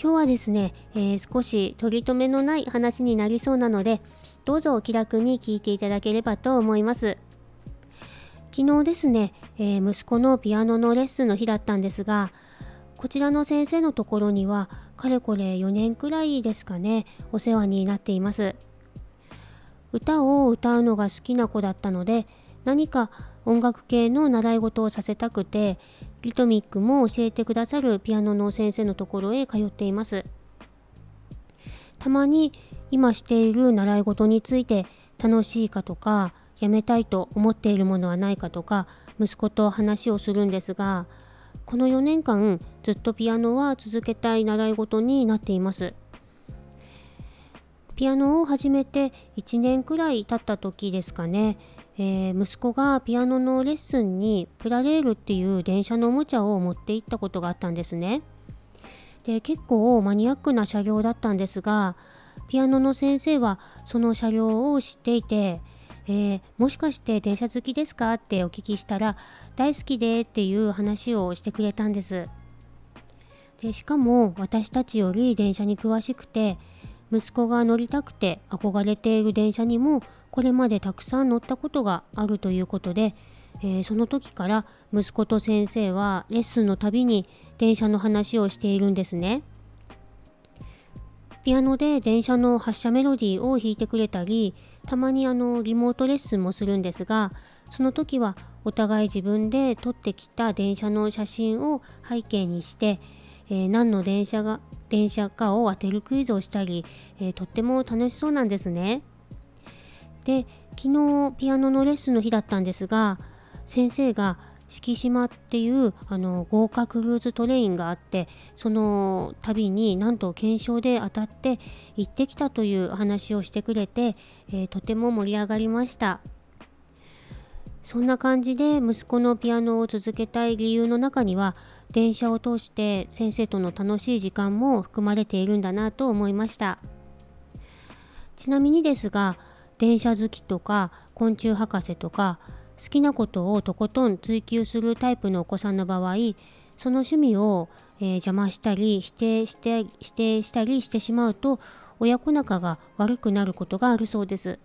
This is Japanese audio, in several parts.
今日はですね、えー、少し取り留めのない話になりそうなのでどうぞお気楽に聞いていただければと思います。昨日ですね、えー、息子のピアノのレッスンの日だったんですがこちらの先生のところにはかれこれ4年くらいですかねお世話になっています。歌を歌うのが好きな子だったので何か音楽系の習い事をさせたくてリトミックも教えてくださるピアノの先生のところへ通っています。たまに今している習い事について楽しいかとかやめたいと思っているものはないかとか息子と話をするんですがこの4年間ずっとピアノは続けたい習い事になっています。ピアノを始めて1年くらい経った時ですかね。えー、息子がピアノのレッスンにプラレールっていう電車のおもちゃを持って行ったことがあったんですね。で結構マニアックな車両だったんですがピアノの先生はその車両を知っていて、えー、もしかして電車好きですかってお聞きしたら大好きでっていう話をしてくれたんです。でしかも私たちより電車に詳しくて息子が乗りたくて憧れている電車にもこれまでたくさん乗ったことがあるということで、えー、その時から息子と先生はレッスンのたびに電車の話をしているんですね。ピアノで電車の発車メロディーを弾いてくれたりたまにあのリモートレッスンもするんですがその時はお互い自分で撮ってきた電車の写真を背景にして、えー、何の電車が電車かを当てるクイズをしたり、えー、とっても楽しそうなんですね。で昨日ピアノのレッスンの日だったんですが先生が敷島っていうあの豪華クルーズトレインがあってその旅になんと検証で当たって行ってきたという話をしてくれて、えー、とても盛り上がりましたそんな感じで息子のピアノを続けたい理由の中には電車を通して先生との楽しい時間も含まれているんだなと思いましたちなみにですが電車好きとか昆虫博士とか好きなことをとことん追求するタイプのお子さんの場合その趣味を、えー、邪魔したり否定して否定したりしてしまうと親子仲が悪くなることがあるそうです。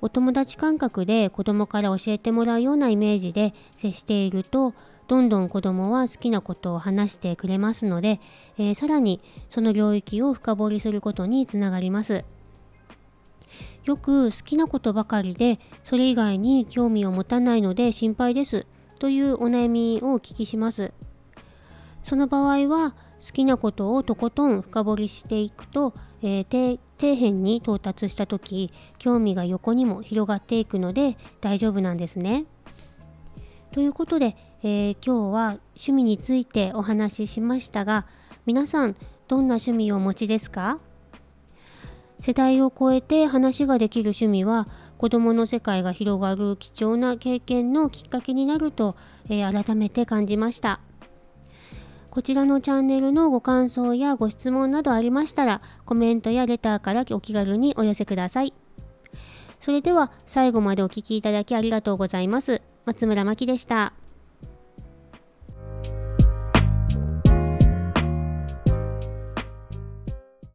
お友達感覚で子供から教えてもらうようなイメージで接しているとどんどん子供は好きなことを話してくれますので、えー、さらにその領域を深掘りすることにつながります。よく好きなことばかりでそれ以外に興味を持たないので心配ですというお悩みをお聞きしますその場合は好きなことをとことん深掘りしていくと、えー、底辺に到達した時興味が横にも広がっていくので大丈夫なんですね。ということで、えー、今日は趣味についてお話ししましたが皆さんどんな趣味をお持ちですか？世代を超えて話ができる趣味は子どもの世界が広がる貴重な経験のきっかけになると、えー、改めて感じましたこちらのチャンネルのご感想やご質問などありましたらコメントやレターからお気軽にお寄せくださいそれでは最後までお聴きいただきありがとうございます松村真希でした。